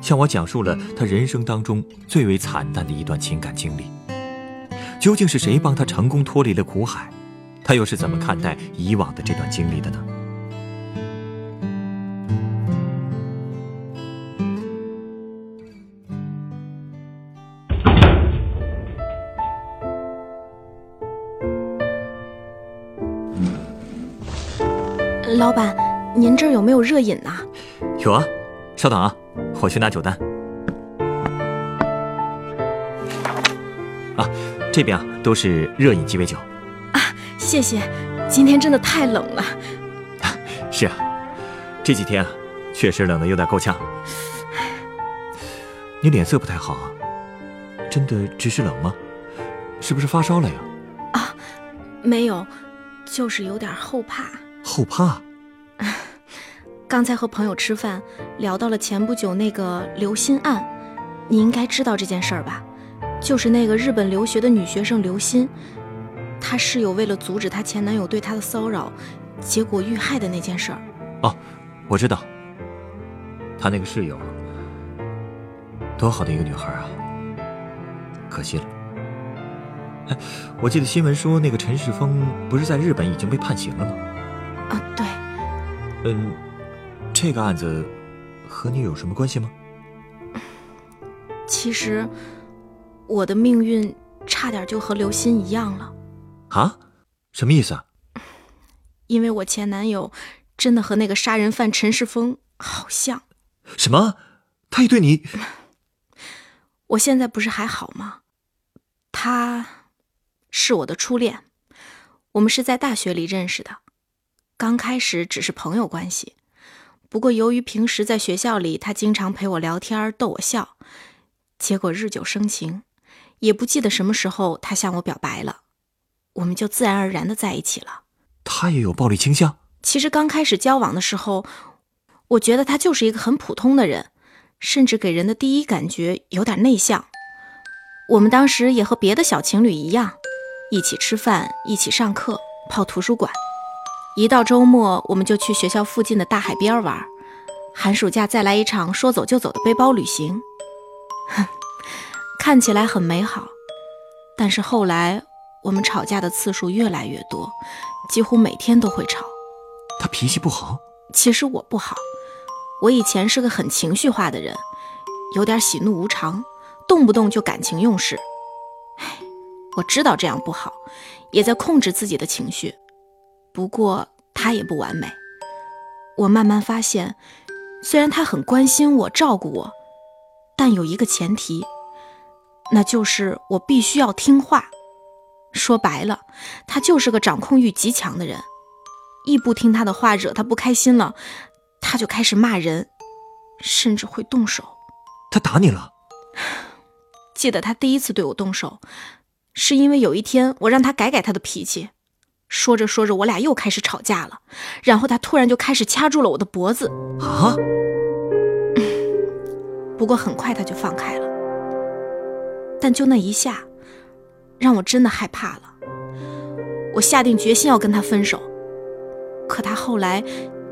向我讲述了他人生当中最为惨淡的一段情感经历。究竟是谁帮他成功脱离了苦海？他又是怎么看待以往的这段经历的呢？老板，您这儿有没有热饮呐？有啊，稍等啊，我去拿酒单。啊，这边啊都是热饮鸡尾酒。啊，谢谢。今天真的太冷了。是啊，这几天啊，确实冷的有点够呛。你脸色不太好啊，真的只是冷吗？是不是发烧了呀？啊，没有，就是有点后怕。后怕。刚才和朋友吃饭，聊到了前不久那个刘鑫案，你应该知道这件事儿吧？就是那个日本留学的女学生刘鑫，她室友为了阻止她前男友对她的骚扰，结果遇害的那件事儿。哦，我知道。她那个室友，多好的一个女孩啊，可惜了。哎，我记得新闻说那个陈世峰不是在日本已经被判刑了吗？啊，对。嗯，这个案子和你有什么关系吗？其实，我的命运差点就和刘鑫一样了。啊？什么意思啊？因为我前男友真的和那个杀人犯陈世峰好像。什么？他也对你？我现在不是还好吗？他是我的初恋，我们是在大学里认识的。刚开始只是朋友关系，不过由于平时在学校里他经常陪我聊天逗我笑，结果日久生情，也不记得什么时候他向我表白了，我们就自然而然的在一起了。他也有暴力倾向？其实刚开始交往的时候，我觉得他就是一个很普通的人，甚至给人的第一感觉有点内向。我们当时也和别的小情侣一样，一起吃饭，一起上课，泡图书馆。一到周末，我们就去学校附近的大海边玩。寒暑假再来一场说走就走的背包旅行，哼，看起来很美好。但是后来，我们吵架的次数越来越多，几乎每天都会吵。他脾气不好？其实我不好。我以前是个很情绪化的人，有点喜怒无常，动不动就感情用事。唉，我知道这样不好，也在控制自己的情绪。不过他也不完美。我慢慢发现，虽然他很关心我、照顾我，但有一个前提，那就是我必须要听话。说白了，他就是个掌控欲极强的人。一不听他的话，惹他不开心了，他就开始骂人，甚至会动手。他打你了？记得他第一次对我动手，是因为有一天我让他改改他的脾气。说着说着，我俩又开始吵架了，然后他突然就开始掐住了我的脖子。啊！不过很快他就放开了，但就那一下，让我真的害怕了。我下定决心要跟他分手，可他后来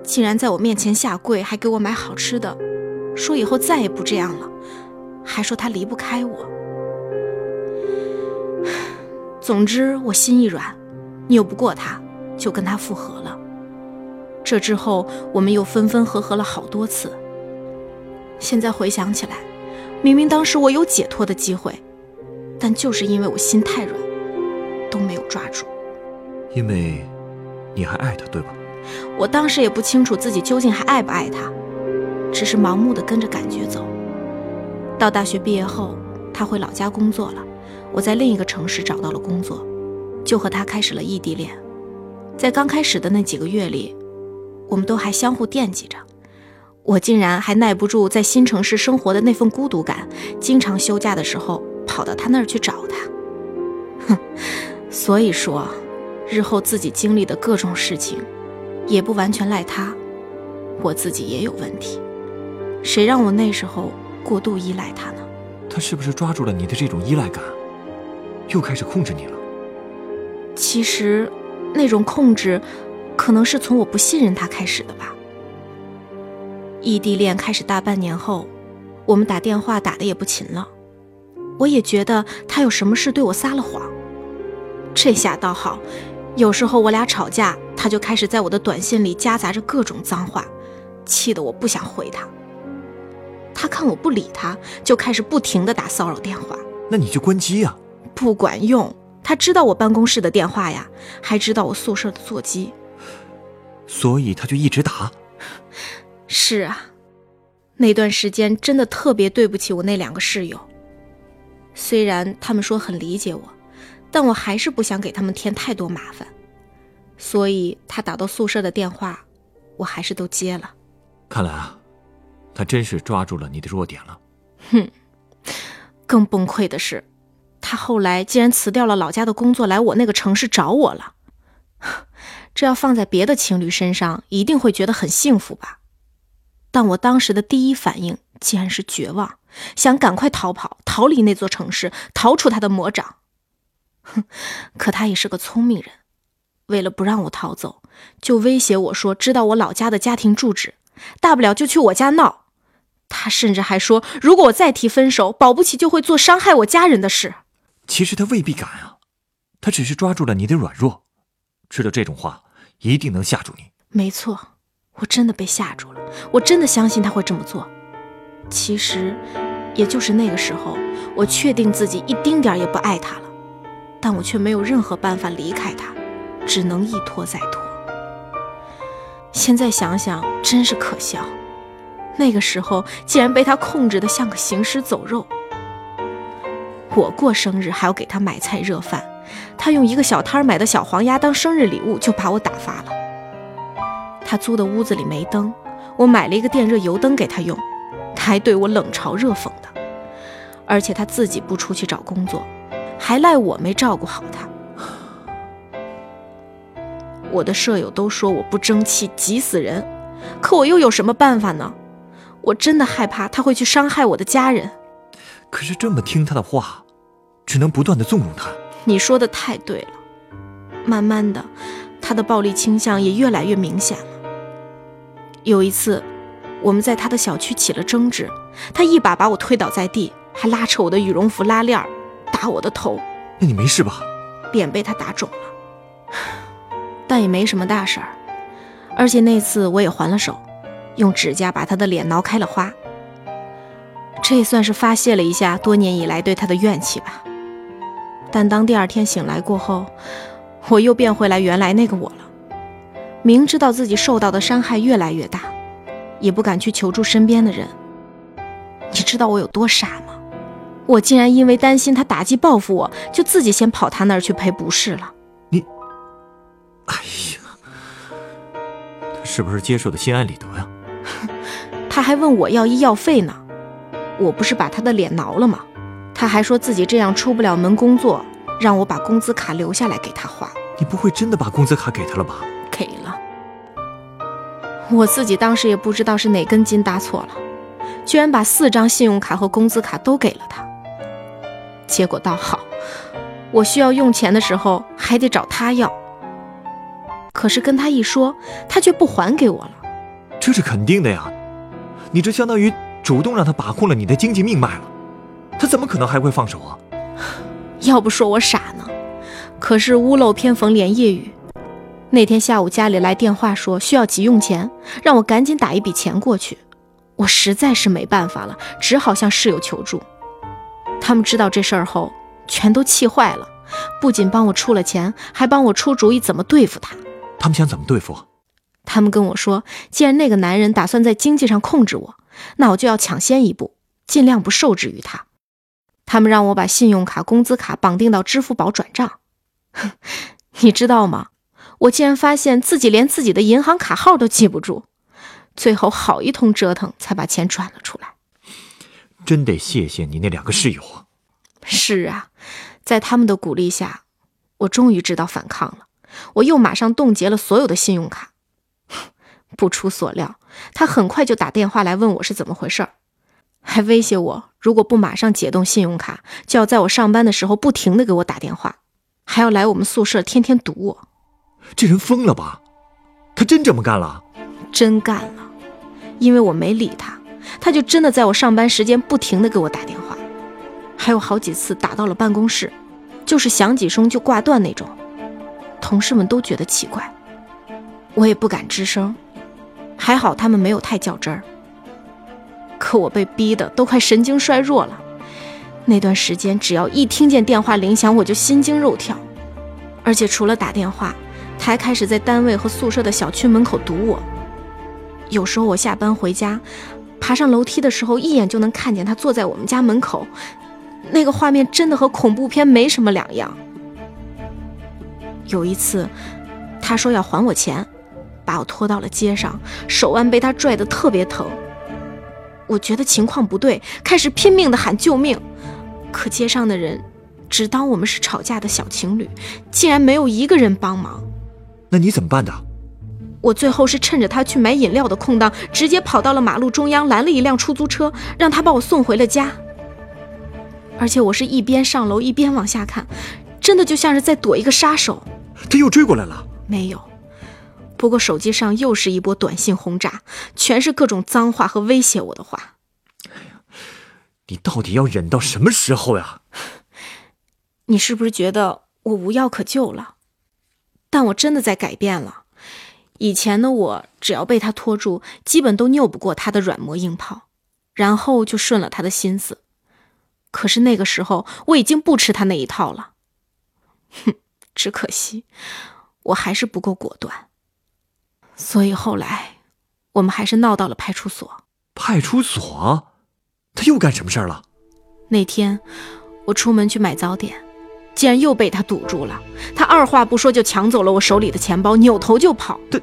竟然在我面前下跪，还给我买好吃的，说以后再也不这样了，还说他离不开我。总之，我心一软。拗不过他，就跟他复合了。这之后，我们又分分合合了好多次。现在回想起来，明明当时我有解脱的机会，但就是因为我心太软，都没有抓住。因为，你还爱他，对吧？我当时也不清楚自己究竟还爱不爱他，只是盲目的跟着感觉走。到大学毕业后，他回老家工作了，我在另一个城市找到了工作。就和他开始了异地恋，在刚开始的那几个月里，我们都还相互惦记着。我竟然还耐不住在新城市生活的那份孤独感，经常休假的时候跑到他那儿去找他。哼，所以说，日后自己经历的各种事情，也不完全赖他，我自己也有问题。谁让我那时候过度依赖他呢？他是不是抓住了你的这种依赖感，又开始控制你了？其实，那种控制，可能是从我不信任他开始的吧。异地恋开始大半年后，我们打电话打的也不勤了。我也觉得他有什么事对我撒了谎。这下倒好，有时候我俩吵架，他就开始在我的短信里夹杂着各种脏话，气得我不想回他。他看我不理他，就开始不停的打骚扰电话。那你就关机呀。不管用，他知道我办公室的电话呀，还知道我宿舍的座机，所以他就一直打。是啊，那段时间真的特别对不起我那两个室友。虽然他们说很理解我，但我还是不想给他们添太多麻烦，所以他打到宿舍的电话，我还是都接了。看来啊，他真是抓住了你的弱点了。哼，更崩溃的是，他后来竟然辞掉了老家的工作，来我那个城市找我了。这要放在别的情侣身上，一定会觉得很幸福吧。但我当时的第一反应竟然是绝望，想赶快逃跑，逃离那座城市，逃出他的魔掌。哼，可他也是个聪明人，为了不让我逃走，就威胁我说，知道我老家的家庭住址，大不了就去我家闹。他甚至还说，如果我再提分手，保不齐就会做伤害我家人的事。其实他未必敢啊，他只是抓住了你的软弱，知道这种话一定能吓住你。没错。我真的被吓住了，我真的相信他会这么做。其实，也就是那个时候，我确定自己一丁点也不爱他了，但我却没有任何办法离开他，只能一拖再拖。现在想想，真是可笑。那个时候竟然被他控制的像个行尸走肉。我过生日还要给他买菜热饭，他用一个小摊买的小黄鸭当生日礼物，就把我打发了。他租的屋子里没灯，我买了一个电热油灯给他用，他还对我冷嘲热讽的，而且他自己不出去找工作，还赖我没照顾好他。我的舍友都说我不争气，急死人，可我又有什么办法呢？我真的害怕他会去伤害我的家人。可是这么听他的话，只能不断的纵容他。你说的太对了，慢慢的，他的暴力倾向也越来越明显了。有一次，我们在他的小区起了争执，他一把把我推倒在地，还拉扯我的羽绒服拉链，打我的头。那你没事吧？脸被他打肿了，但也没什么大事儿。而且那次我也还了手，用指甲把他的脸挠开了花。这也算是发泄了一下多年以来对他的怨气吧。但当第二天醒来过后，我又变回来原来那个我了。明知道自己受到的伤害越来越大，也不敢去求助身边的人。你知道我有多傻吗？我竟然因为担心他打击报复我，就自己先跑他那儿去赔不是了。你，哎呀，他是不是接受的心安理得呀？他还问我要医药费呢。我不是把他的脸挠了吗？他还说自己这样出不了门工作，让我把工资卡留下来给他花。你不会真的把工资卡给他了吧？给了，我自己当时也不知道是哪根筋搭错了，居然把四张信用卡和工资卡都给了他。结果倒好，我需要用钱的时候还得找他要，可是跟他一说，他却不还给我了。这是肯定的呀，你这相当于主动让他把控了你的经济命脉了，他怎么可能还会放手啊？要不说我傻呢，可是屋漏偏逢连夜雨。那天下午，家里来电话说需要急用钱，让我赶紧打一笔钱过去。我实在是没办法了，只好向室友求助。他们知道这事儿后，全都气坏了，不仅帮我出了钱，还帮我出主意怎么对付他。他们想怎么对付？他们跟我说，既然那个男人打算在经济上控制我，那我就要抢先一步，尽量不受制于他。他们让我把信用卡、工资卡绑定到支付宝转账。你知道吗？我竟然发现自己连自己的银行卡号都记不住，最后好一通折腾才把钱转了出来。真得谢谢你那两个室友啊！是啊，在他们的鼓励下，我终于知道反抗了。我又马上冻结了所有的信用卡。不出所料，他很快就打电话来问我是怎么回事儿，还威胁我如果不马上解冻信用卡，就要在我上班的时候不停的给我打电话，还要来我们宿舍天天堵我。这人疯了吧？他真这么干了？真干了，因为我没理他，他就真的在我上班时间不停的给我打电话，还有好几次打到了办公室，就是响几声就挂断那种。同事们都觉得奇怪，我也不敢吱声，还好他们没有太较真儿。可我被逼的都快神经衰弱了，那段时间只要一听见电话铃响，我就心惊肉跳，而且除了打电话。他还开始在单位和宿舍的小区门口堵我。有时候我下班回家，爬上楼梯的时候，一眼就能看见他坐在我们家门口，那个画面真的和恐怖片没什么两样。有一次，他说要还我钱，把我拖到了街上，手腕被他拽得特别疼。我觉得情况不对，开始拼命的喊救命，可街上的人只当我们是吵架的小情侣，竟然没有一个人帮忙。那你怎么办的？我最后是趁着他去买饮料的空档，直接跑到了马路中央，拦了一辆出租车，让他把我送回了家。而且我是一边上楼一边往下看，真的就像是在躲一个杀手。他又追过来了？没有。不过手机上又是一波短信轰炸，全是各种脏话和威胁我的话。哎呀，你到底要忍到什么时候呀？你是不是觉得我无药可救了？但我真的在改变了。以前的我，只要被他拖住，基本都拗不过他的软磨硬泡，然后就顺了他的心思。可是那个时候，我已经不吃他那一套了。哼，只可惜我还是不够果断。所以后来，我们还是闹到了派出所。派出所？他又干什么事儿了？那天，我出门去买早点。竟然又被他堵住了！他二话不说就抢走了我手里的钱包，扭头就跑。他，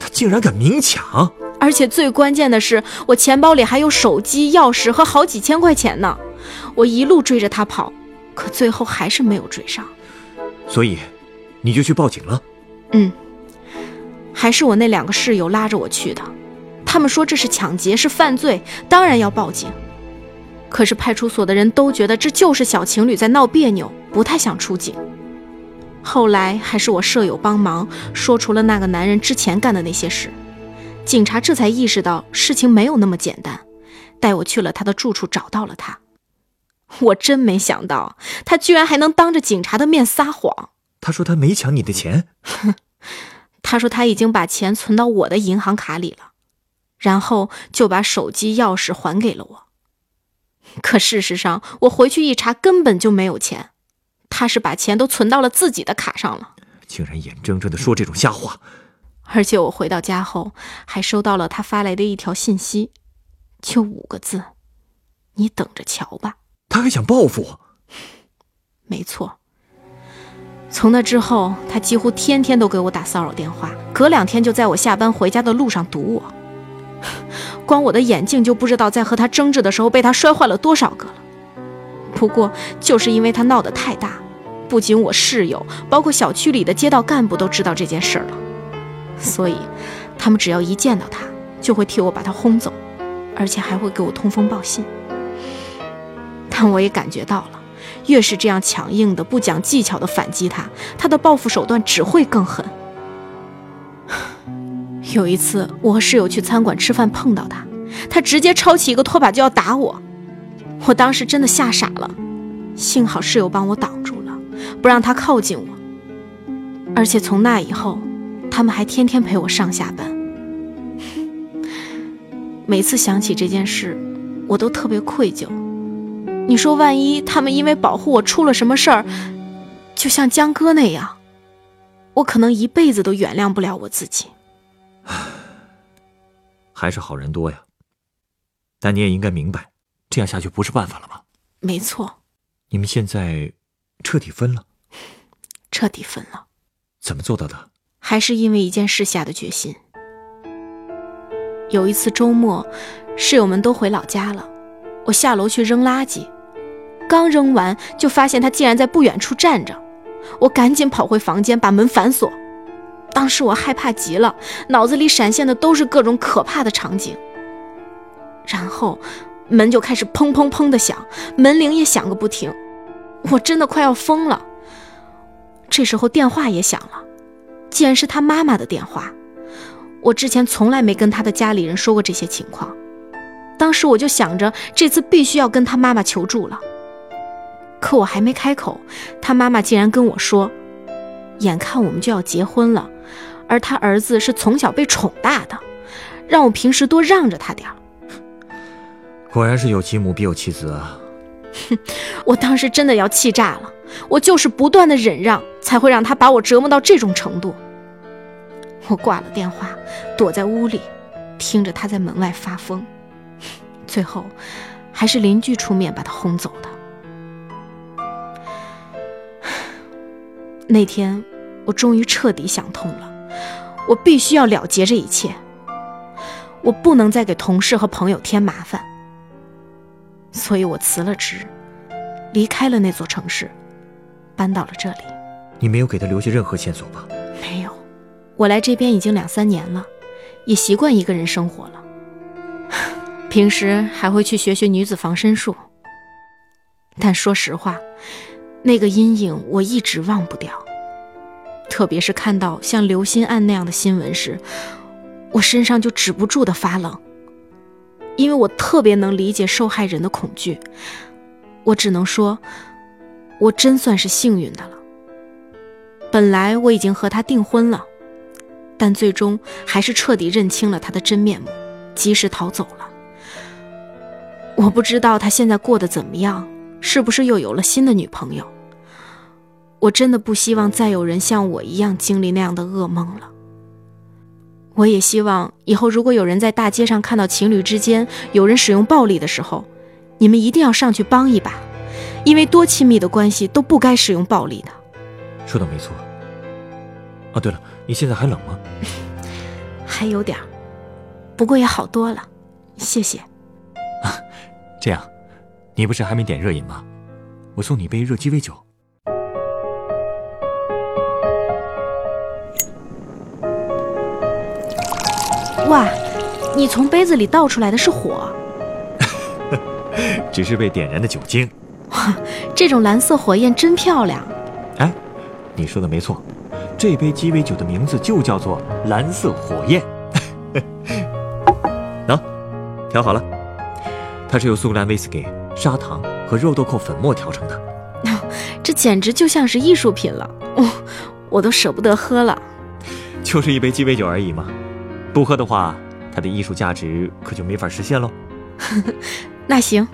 他竟然敢明抢！而且最关键的是，我钱包里还有手机、钥匙和好几千块钱呢。我一路追着他跑，可最后还是没有追上。所以，你就去报警了？嗯，还是我那两个室友拉着我去的。他们说这是抢劫，是犯罪，当然要报警。可是派出所的人都觉得这就是小情侣在闹别扭，不太想出警。后来还是我舍友帮忙说出了那个男人之前干的那些事，警察这才意识到事情没有那么简单，带我去了他的住处，找到了他。我真没想到他居然还能当着警察的面撒谎。他说他没抢你的钱，哼，他说他已经把钱存到我的银行卡里了，然后就把手机、钥匙还给了我。可事实上，我回去一查，根本就没有钱。他是把钱都存到了自己的卡上了，竟然眼睁睁的说这种瞎话。而且我回到家后，还收到了他发来的一条信息，就五个字：“你等着瞧吧。”他还想报复我？没错。从那之后，他几乎天天都给我打骚扰电话，隔两天就在我下班回家的路上堵我。光我的眼镜就不知道在和他争执的时候被他摔坏了多少个了。不过就是因为他闹得太大，不仅我室友，包括小区里的街道干部都知道这件事了，所以他们只要一见到他，就会替我把他轰走，而且还会给我通风报信。但我也感觉到了，越是这样强硬的、不讲技巧的反击他，他的报复手段只会更狠。有一次，我和室友去餐馆吃饭，碰到他，他直接抄起一个拖把就要打我。我当时真的吓傻了，幸好室友帮我挡住了，不让他靠近我。而且从那以后，他们还天天陪我上下班。每次想起这件事，我都特别愧疚。你说，万一他们因为保护我出了什么事儿，就像江哥那样，我可能一辈子都原谅不了我自己。还是好人多呀，但你也应该明白，这样下去不是办法了吧？没错。你们现在彻底分了？彻底分了。怎么做到的？还是因为一件事下的决心。有一次周末，室友们都回老家了，我下楼去扔垃圾，刚扔完就发现他竟然在不远处站着，我赶紧跑回房间把门反锁。当时我害怕极了，脑子里闪现的都是各种可怕的场景。然后门就开始砰砰砰的响，门铃也响个不停，我真的快要疯了。这时候电话也响了，竟然是他妈妈的电话。我之前从来没跟他的家里人说过这些情况，当时我就想着这次必须要跟他妈妈求助了。可我还没开口，他妈妈竟然跟我说：“眼看我们就要结婚了，而他儿子是从小被宠大的，让我平时多让着他点儿。”果然是有其母必有其子啊！哼，我当时真的要气炸了，我就是不断的忍让，才会让他把我折磨到这种程度。我挂了电话，躲在屋里，听着他在门外发疯，最后还是邻居出面把他轰走的。那天，我终于彻底想通了，我必须要了结这一切，我不能再给同事和朋友添麻烦。所以我辞了职，离开了那座城市，搬到了这里。你没有给他留下任何线索吧？没有，我来这边已经两三年了，也习惯一个人生活了。平时还会去学学女子防身术。但说实话，那个阴影我一直忘不掉。特别是看到像刘心案那样的新闻时，我身上就止不住的发冷。因为我特别能理解受害人的恐惧，我只能说，我真算是幸运的了。本来我已经和他订婚了，但最终还是彻底认清了他的真面目，及时逃走了。我不知道他现在过得怎么样，是不是又有了新的女朋友？我真的不希望再有人像我一样经历那样的噩梦了。我也希望以后，如果有人在大街上看到情侣之间有人使用暴力的时候，你们一定要上去帮一把，因为多亲密的关系都不该使用暴力的。说的没错。哦，对了，你现在还冷吗？还有点不过也好多了，谢谢。啊，这样，你不是还没点热饮吗？我送你一杯热鸡尾酒。哇，你从杯子里倒出来的是火？只是被点燃的酒精。哇，这种蓝色火焰真漂亮。哎，你说的没错，这杯鸡尾酒的名字就叫做蓝色火焰。喏，调好了，它是由苏格兰威士忌、砂糖和肉豆蔻粉末调成的。这简直就像是艺术品了，我我都舍不得喝了。就是一杯鸡尾酒而已嘛。不喝的话，它的艺术价值可就没法实现喽。那行，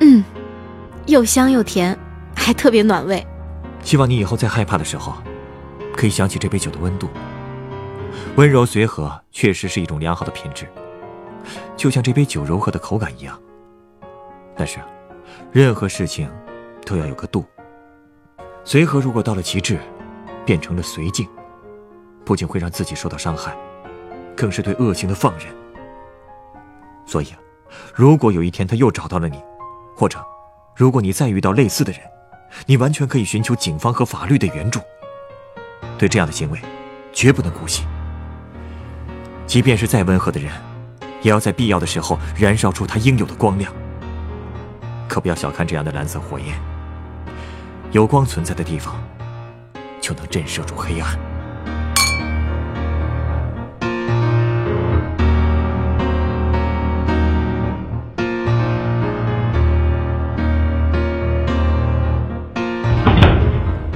嗯，又香又甜，还特别暖胃。希望你以后在害怕的时候，可以想起这杯酒的温度。温柔随和确实是一种良好的品质，就像这杯酒柔和的口感一样。但是，任何事情都要有个度。随和如果到了极致，变成了随境。不仅会让自己受到伤害，更是对恶行的放任。所以啊，如果有一天他又找到了你，或者如果你再遇到类似的人，你完全可以寻求警方和法律的援助。对这样的行为，绝不能姑息。即便是再温和的人，也要在必要的时候燃烧出它应有的光亮。可不要小看这样的蓝色火焰，有光存在的地方，就能震慑住黑暗。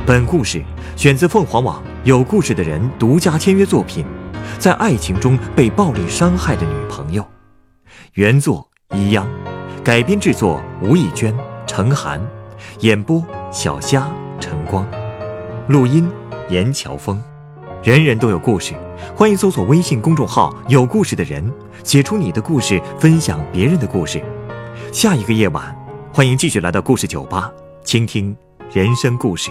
本故事选自凤凰网有故事的人独家签约作品，在爱情中被暴力伤害的女朋友，原作一央，改编制作吴艺娟、程涵，演播小虾、晨光，录音严乔峰。人人都有故事，欢迎搜索微信公众号“有故事的人”，写出你的故事，分享别人的故事。下一个夜晚，欢迎继续来到故事酒吧，倾听人生故事。